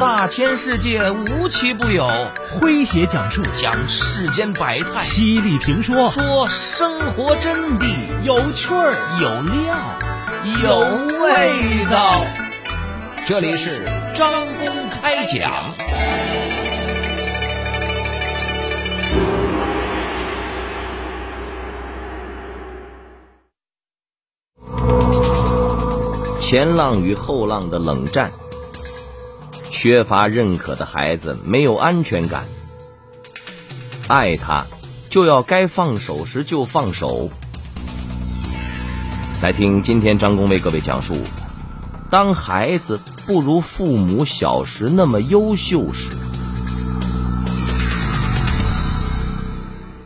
大千世界无奇不有，诙谐讲述讲世间百态，犀利评说说生活真谛，有趣儿有料，有味道。这里是张公开讲。前浪与后浪的冷战。缺乏认可的孩子没有安全感，爱他就要该放手时就放手。来听今天张工为各位讲述：当孩子不如父母小时那么优秀时。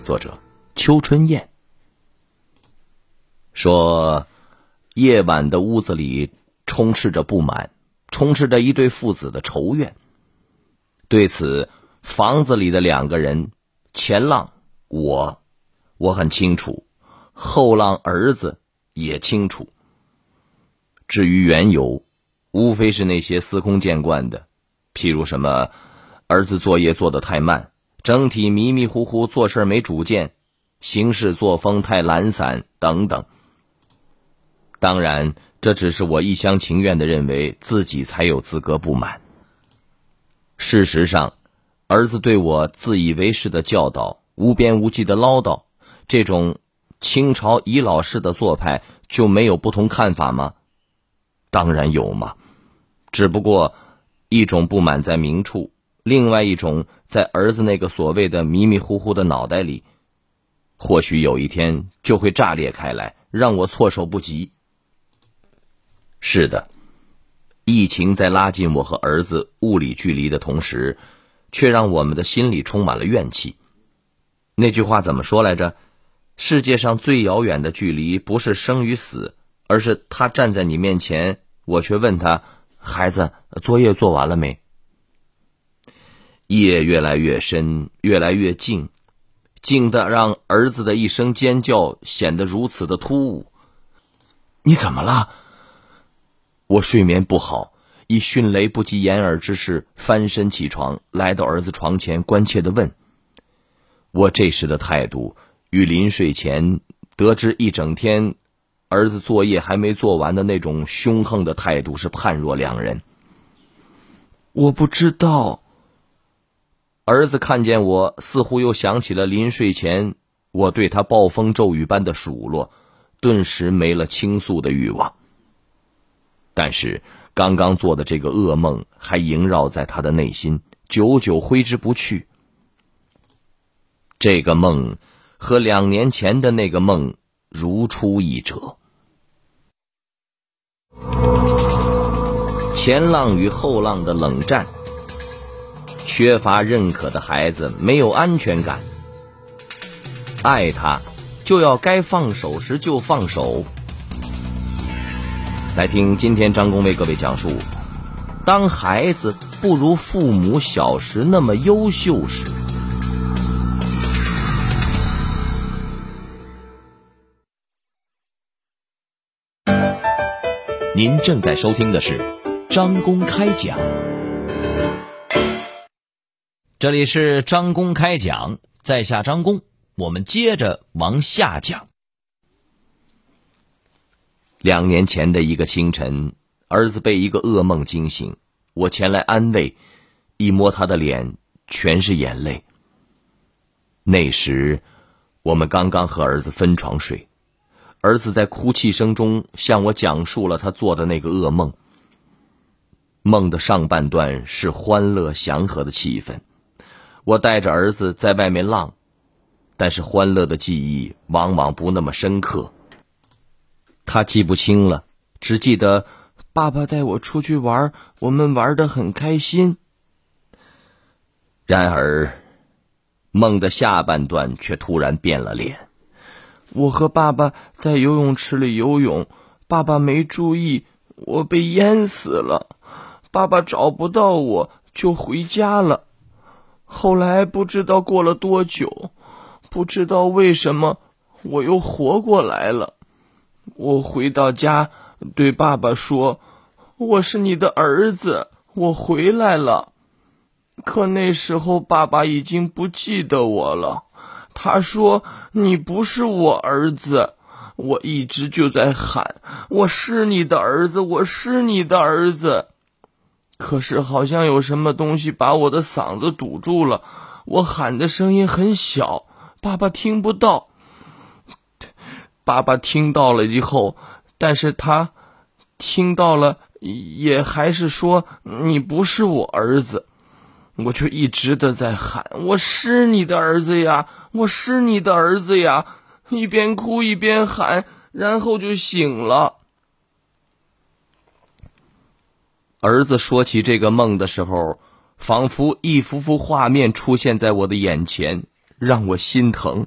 作者：邱春燕说，夜晚的屋子里充斥着不满。充斥着一对父子的仇怨。对此，房子里的两个人，前浪我，我很清楚；后浪儿子也清楚。至于缘由，无非是那些司空见惯的，譬如什么儿子作业做得太慢，整体迷迷糊糊，做事没主见，行事作风太懒散等等。当然。这只是我一厢情愿的认为自己才有资格不满。事实上，儿子对我自以为是的教导、无边无际的唠叨，这种清朝遗老式的做派就没有不同看法吗？当然有嘛，只不过一种不满在明处，另外一种在儿子那个所谓的迷迷糊糊的脑袋里，或许有一天就会炸裂开来，让我措手不及。是的，疫情在拉近我和儿子物理距离的同时，却让我们的心里充满了怨气。那句话怎么说来着？世界上最遥远的距离，不是生与死，而是他站在你面前，我却问他：“孩子，作业做完了没？”夜越来越深，越来越静，静的让儿子的一声尖叫显得如此的突兀。你怎么了？我睡眠不好，以迅雷不及掩耳之势翻身起床，来到儿子床前，关切的问：“我这时的态度，与临睡前得知一整天儿子作业还没做完的那种凶横的态度是判若两人。”我不知道。儿子看见我，似乎又想起了临睡前我对他暴风骤雨般的数落，顿时没了倾诉的欲望。但是，刚刚做的这个噩梦还萦绕在他的内心，久久挥之不去。这个梦和两年前的那个梦如出一辙。前浪与后浪的冷战，缺乏认可的孩子没有安全感，爱他就要该放手时就放手。来听今天张工为各位讲述：当孩子不如父母小时那么优秀时。您正在收听的是张公开讲，这里是张公开讲，在下张工，我们接着往下讲。两年前的一个清晨，儿子被一个噩梦惊醒，我前来安慰，一摸他的脸，全是眼泪。那时，我们刚刚和儿子分床睡，儿子在哭泣声中向我讲述了他做的那个噩梦。梦的上半段是欢乐祥和的气氛，我带着儿子在外面浪，但是欢乐的记忆往往不那么深刻。他记不清了，只记得爸爸带我出去玩，我们玩的很开心。然而，梦的下半段却突然变了脸。我和爸爸在游泳池里游泳，爸爸没注意，我被淹死了。爸爸找不到我，就回家了。后来不知道过了多久，不知道为什么我又活过来了。我回到家，对爸爸说：“我是你的儿子，我回来了。可那时候爸爸已经不记得我了。他说：“你不是我儿子。”我一直就在喊：“我是你的儿子，我是你的儿子。”可是好像有什么东西把我的嗓子堵住了，我喊的声音很小，爸爸听不到。爸爸听到了以后，但是他听到了，也还是说：“你不是我儿子。”我就一直的在喊：“我是你的儿子呀，我是你的儿子呀。”一边哭一边喊，然后就醒了。儿子说起这个梦的时候，仿佛一幅幅画面出现在我的眼前，让我心疼。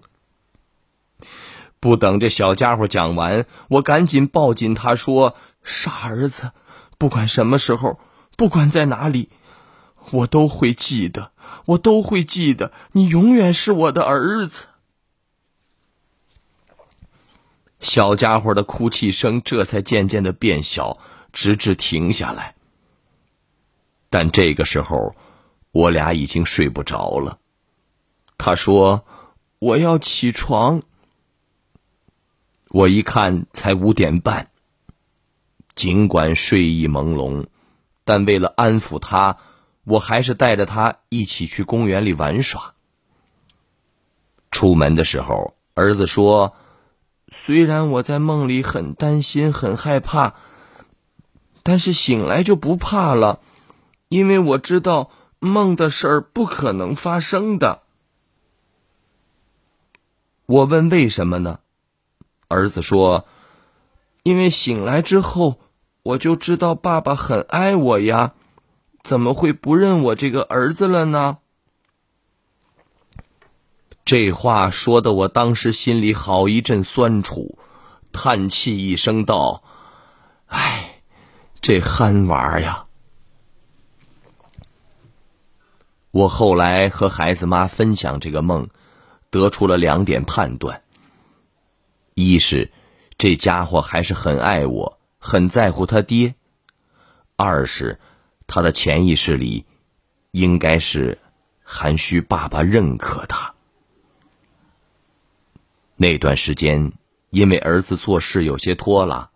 不等这小家伙讲完，我赶紧抱紧他说：“傻儿子，不管什么时候，不管在哪里，我都会记得，我都会记得，你永远是我的儿子。”小家伙的哭泣声这才渐渐的变小，直至停下来。但这个时候，我俩已经睡不着了。他说：“我要起床。”我一看，才五点半。尽管睡意朦胧，但为了安抚他，我还是带着他一起去公园里玩耍。出门的时候，儿子说。虽然我在梦里很担心、很害怕，但是醒来就不怕了，因为我知道梦的事儿不可能发生的。我问为什么呢？儿子说：“因为醒来之后，我就知道爸爸很爱我呀，怎么会不认我这个儿子了呢？”这话说的，我当时心里好一阵酸楚，叹气一声道：“哎，这憨娃呀！”我后来和孩子妈分享这个梦，得出了两点判断：一是这家伙还是很爱我，很在乎他爹；二是他的潜意识里应该是还需爸爸认可他。那段时间，因为儿子做事有些拖拉，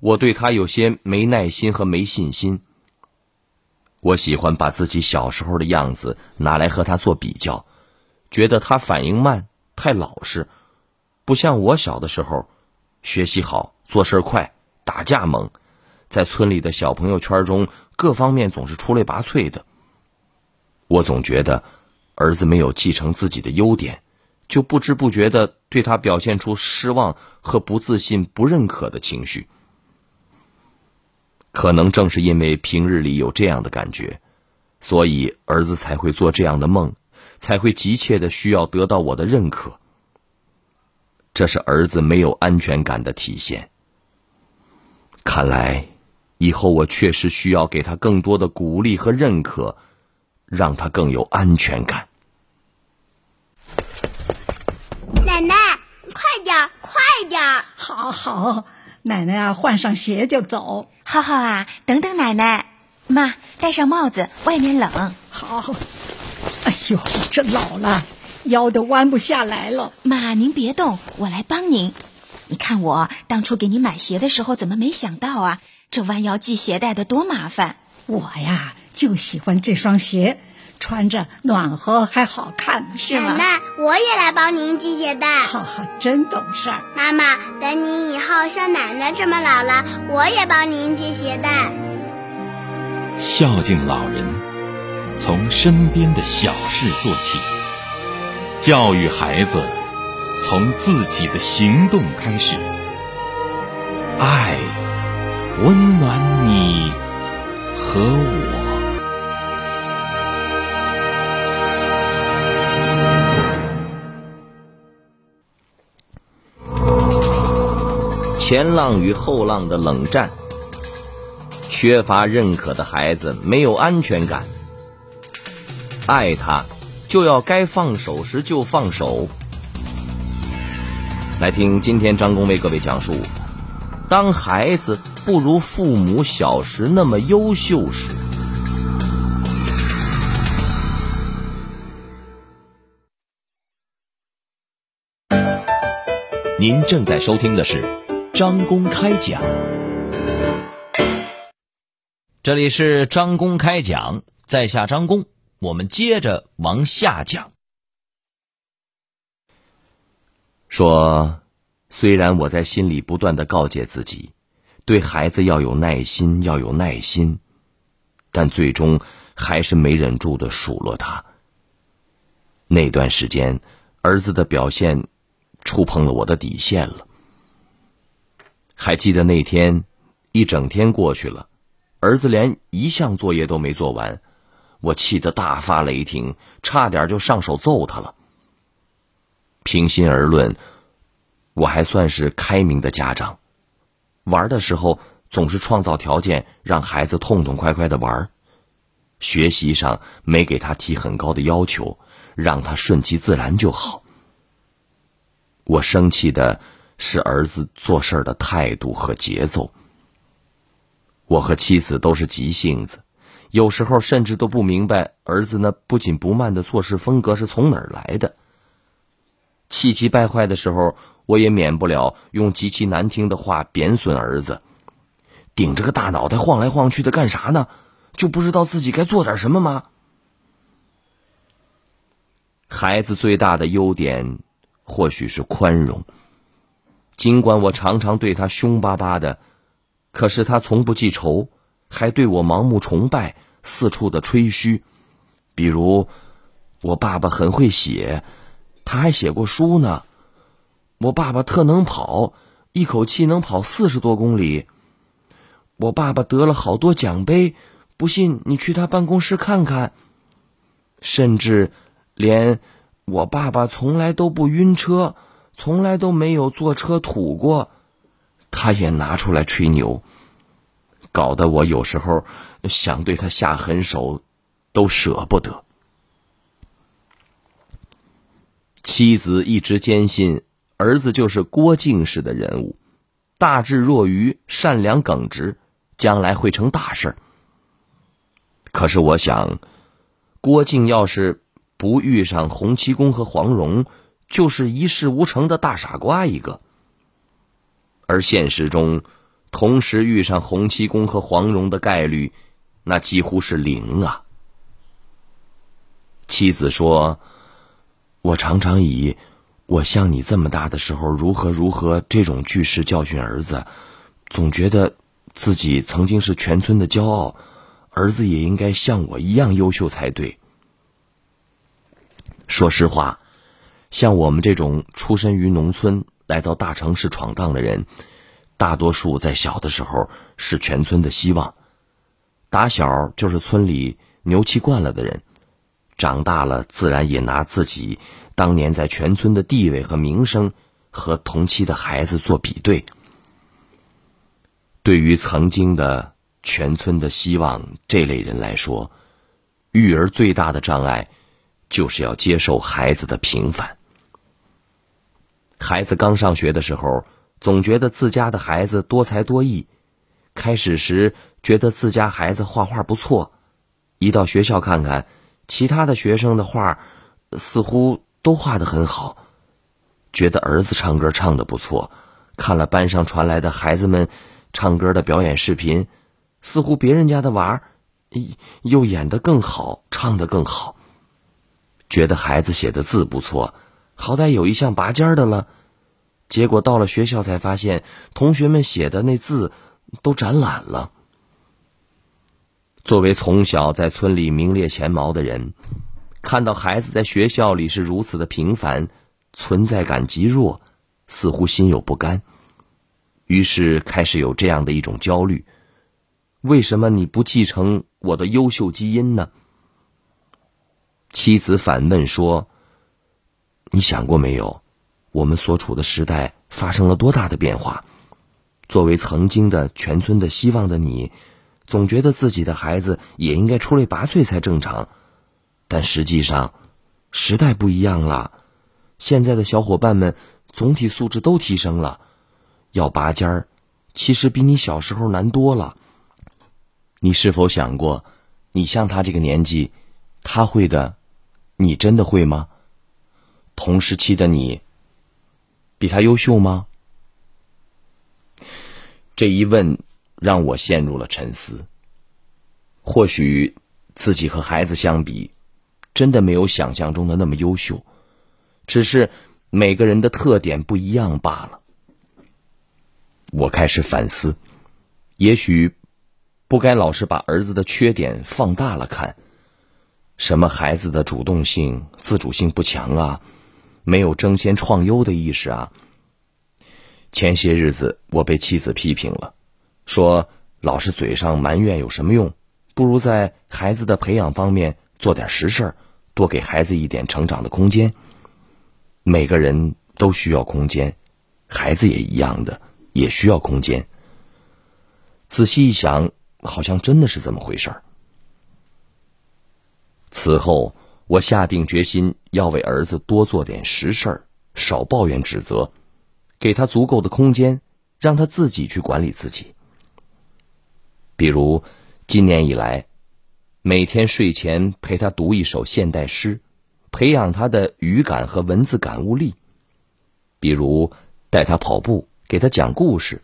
我对他有些没耐心和没信心。我喜欢把自己小时候的样子拿来和他做比较，觉得他反应慢，太老实，不像我小的时候，学习好，做事快，打架猛，在村里的小朋友圈中各方面总是出类拔萃的。我总觉得，儿子没有继承自己的优点。就不知不觉的对他表现出失望和不自信、不认可的情绪。可能正是因为平日里有这样的感觉，所以儿子才会做这样的梦，才会急切的需要得到我的认可。这是儿子没有安全感的体现。看来，以后我确实需要给他更多的鼓励和认可，让他更有安全感。奶奶，快点，快点！好好，奶奶啊，换上鞋就走。浩浩啊，等等奶奶。妈，戴上帽子，外面冷。好。哎呦，这老了，腰都弯不下来了。妈，您别动，我来帮您。你看我当初给你买鞋的时候，怎么没想到啊？这弯腰系鞋带的多麻烦。我呀，就喜欢这双鞋。穿着暖和还好看，是吗？奶奶，我也来帮您系鞋带。哈哈，真懂事儿。妈妈，等你以后像奶奶这么老了，我也帮您系鞋带。孝敬老人，从身边的小事做起；教育孩子，从自己的行动开始。爱，温暖你和我。前浪与后浪的冷战，缺乏认可的孩子没有安全感。爱他，就要该放手时就放手。来听今天张工为各位讲述当孩子不如父母小时那么优秀时。您正在收听的是张公开讲。这里是张公开讲在下张公。我们接着往下讲。说，虽然我在心里不断的告诫自己，对孩子要有耐心，要有耐心，但最终还是没忍住的数落他。那段时间，儿子的表现。触碰了我的底线了。还记得那天，一整天过去了，儿子连一项作业都没做完，我气得大发雷霆，差点就上手揍他了。平心而论，我还算是开明的家长，玩的时候总是创造条件让孩子痛痛快快的玩，学习上没给他提很高的要求，让他顺其自然就好。我生气的是儿子做事的态度和节奏。我和妻子都是急性子，有时候甚至都不明白儿子那不紧不慢的做事风格是从哪儿来的。气急败坏的时候，我也免不了用极其难听的话贬损儿子：“顶着个大脑袋晃来晃去的干啥呢？就不知道自己该做点什么吗？”孩子最大的优点。或许是宽容。尽管我常常对他凶巴巴的，可是他从不记仇，还对我盲目崇拜，四处的吹嘘。比如，我爸爸很会写，他还写过书呢。我爸爸特能跑，一口气能跑四十多公里。我爸爸得了好多奖杯，不信你去他办公室看看。甚至，连。我爸爸从来都不晕车，从来都没有坐车吐过，他也拿出来吹牛，搞得我有时候想对他下狠手，都舍不得。妻子一直坚信儿子就是郭靖式的人物，大智若愚，善良耿直，将来会成大事。可是我想，郭靖要是……不遇上洪七公和黄蓉，就是一事无成的大傻瓜一个。而现实中，同时遇上洪七公和黄蓉的概率，那几乎是零啊。妻子说：“我常常以我像你这么大的时候如何如何这种句式教训儿子，总觉得自己曾经是全村的骄傲，儿子也应该像我一样优秀才对。”说实话，像我们这种出身于农村来到大城市闯荡的人，大多数在小的时候是全村的希望，打小就是村里牛气惯了的人，长大了自然也拿自己当年在全村的地位和名声和同期的孩子做比对。对于曾经的全村的希望这类人来说，育儿最大的障碍。就是要接受孩子的平凡。孩子刚上学的时候，总觉得自家的孩子多才多艺。开始时觉得自家孩子画画不错，一到学校看看，其他的学生的画，似乎都画的很好。觉得儿子唱歌唱的不错，看了班上传来的孩子们唱歌的表演视频，似乎别人家的娃儿，又演得更好，唱得更好。觉得孩子写的字不错，好歹有一项拔尖的了。结果到了学校才发现，同学们写的那字都展览了。作为从小在村里名列前茅的人，看到孩子在学校里是如此的平凡，存在感极弱，似乎心有不甘。于是开始有这样的一种焦虑：为什么你不继承我的优秀基因呢？妻子反问说：“你想过没有，我们所处的时代发生了多大的变化？作为曾经的全村的希望的你，总觉得自己的孩子也应该出类拔萃才正常。但实际上，时代不一样了，现在的小伙伴们总体素质都提升了，要拔尖儿，其实比你小时候难多了。你是否想过，你像他这个年纪，他会的？”你真的会吗？同时期的你，比他优秀吗？这一问让我陷入了沉思。或许自己和孩子相比，真的没有想象中的那么优秀，只是每个人的特点不一样罢了。我开始反思，也许不该老是把儿子的缺点放大了看。什么孩子的主动性、自主性不强啊，没有争先创优的意识啊。前些日子我被妻子批评了，说老是嘴上埋怨有什么用？不如在孩子的培养方面做点实事，多给孩子一点成长的空间。每个人都需要空间，孩子也一样的，也需要空间。仔细一想，好像真的是这么回事儿。此后，我下定决心要为儿子多做点实事儿，少抱怨指责，给他足够的空间，让他自己去管理自己。比如，今年以来，每天睡前陪他读一首现代诗，培养他的语感和文字感悟力；比如，带他跑步，给他讲故事，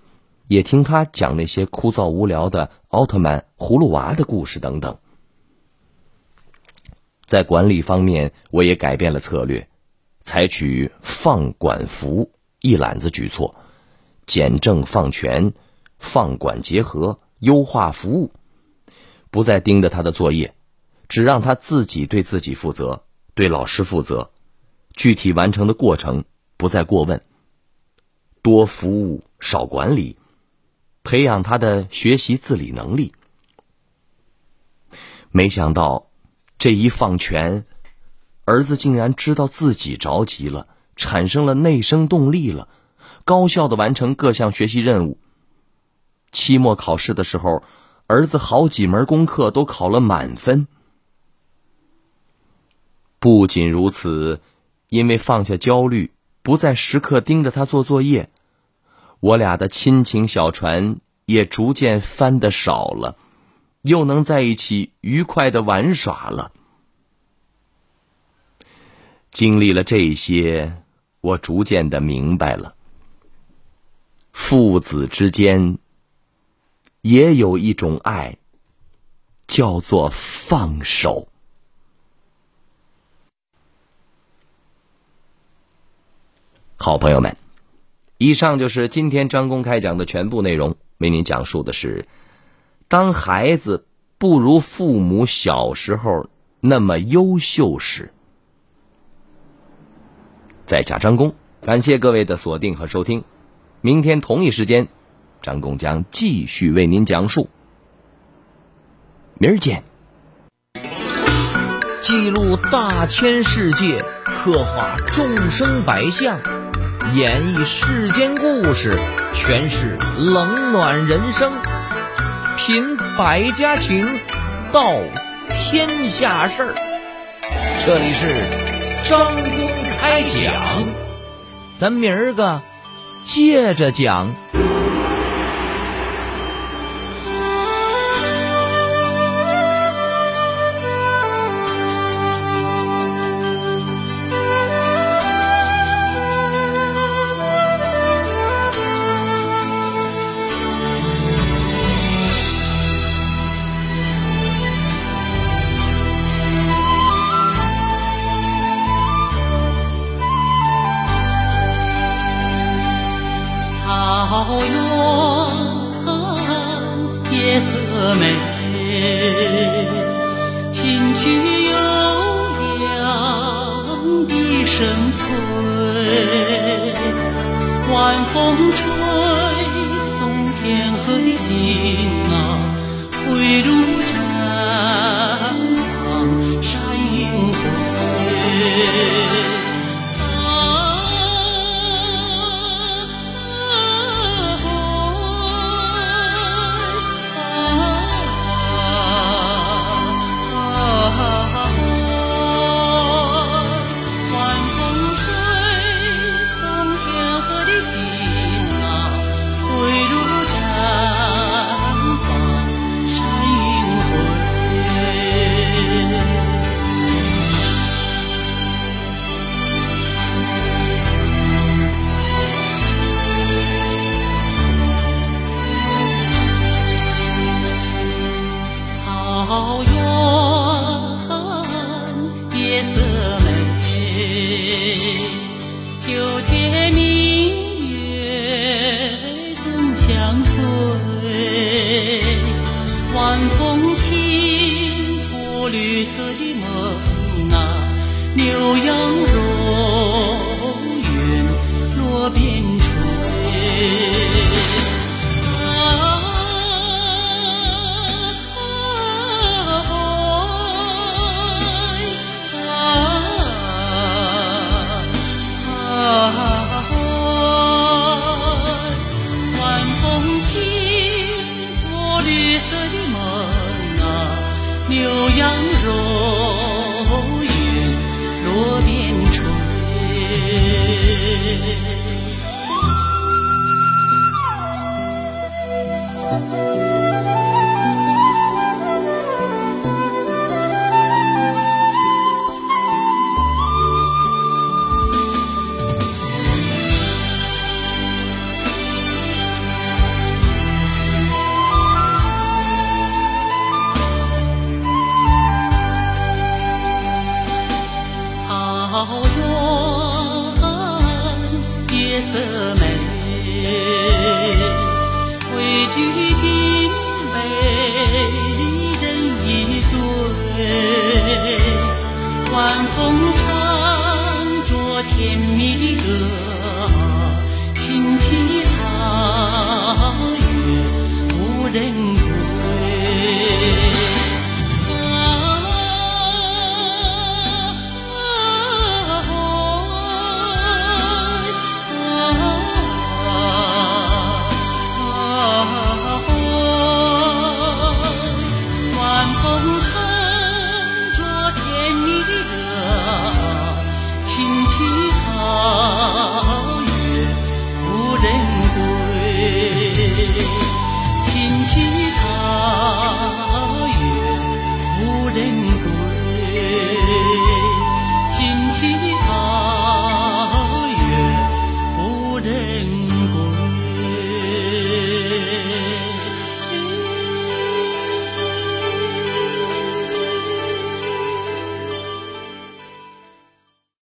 也听他讲那些枯燥无聊的奥特曼、葫芦娃的故事等等。在管理方面，我也改变了策略，采取放管服一揽子举措，简政放权，放管结合，优化服务，不再盯着他的作业，只让他自己对自己负责，对老师负责，具体完成的过程不再过问，多服务少管理，培养他的学习自理能力。没想到。这一放权，儿子竟然知道自己着急了，产生了内生动力了，高效的完成各项学习任务。期末考试的时候，儿子好几门功课都考了满分。不仅如此，因为放下焦虑，不再时刻盯着他做作业，我俩的亲情小船也逐渐翻的少了。又能在一起愉快的玩耍了。经历了这些，我逐渐的明白了，父子之间也有一种爱，叫做放手。好朋友们，以上就是今天张公开讲的全部内容，为您讲述的是。当孩子不如父母小时候那么优秀时，在下张工，感谢各位的锁定和收听。明天同一时间，张工将继续为您讲述。明儿见。记录大千世界，刻画众生百相，演绎世间故事，诠释冷暖人生。品百家情，道天下事儿。这里是张公开讲，咱明儿个接着讲。悠扬声催晚风吹送天河的星啊汇入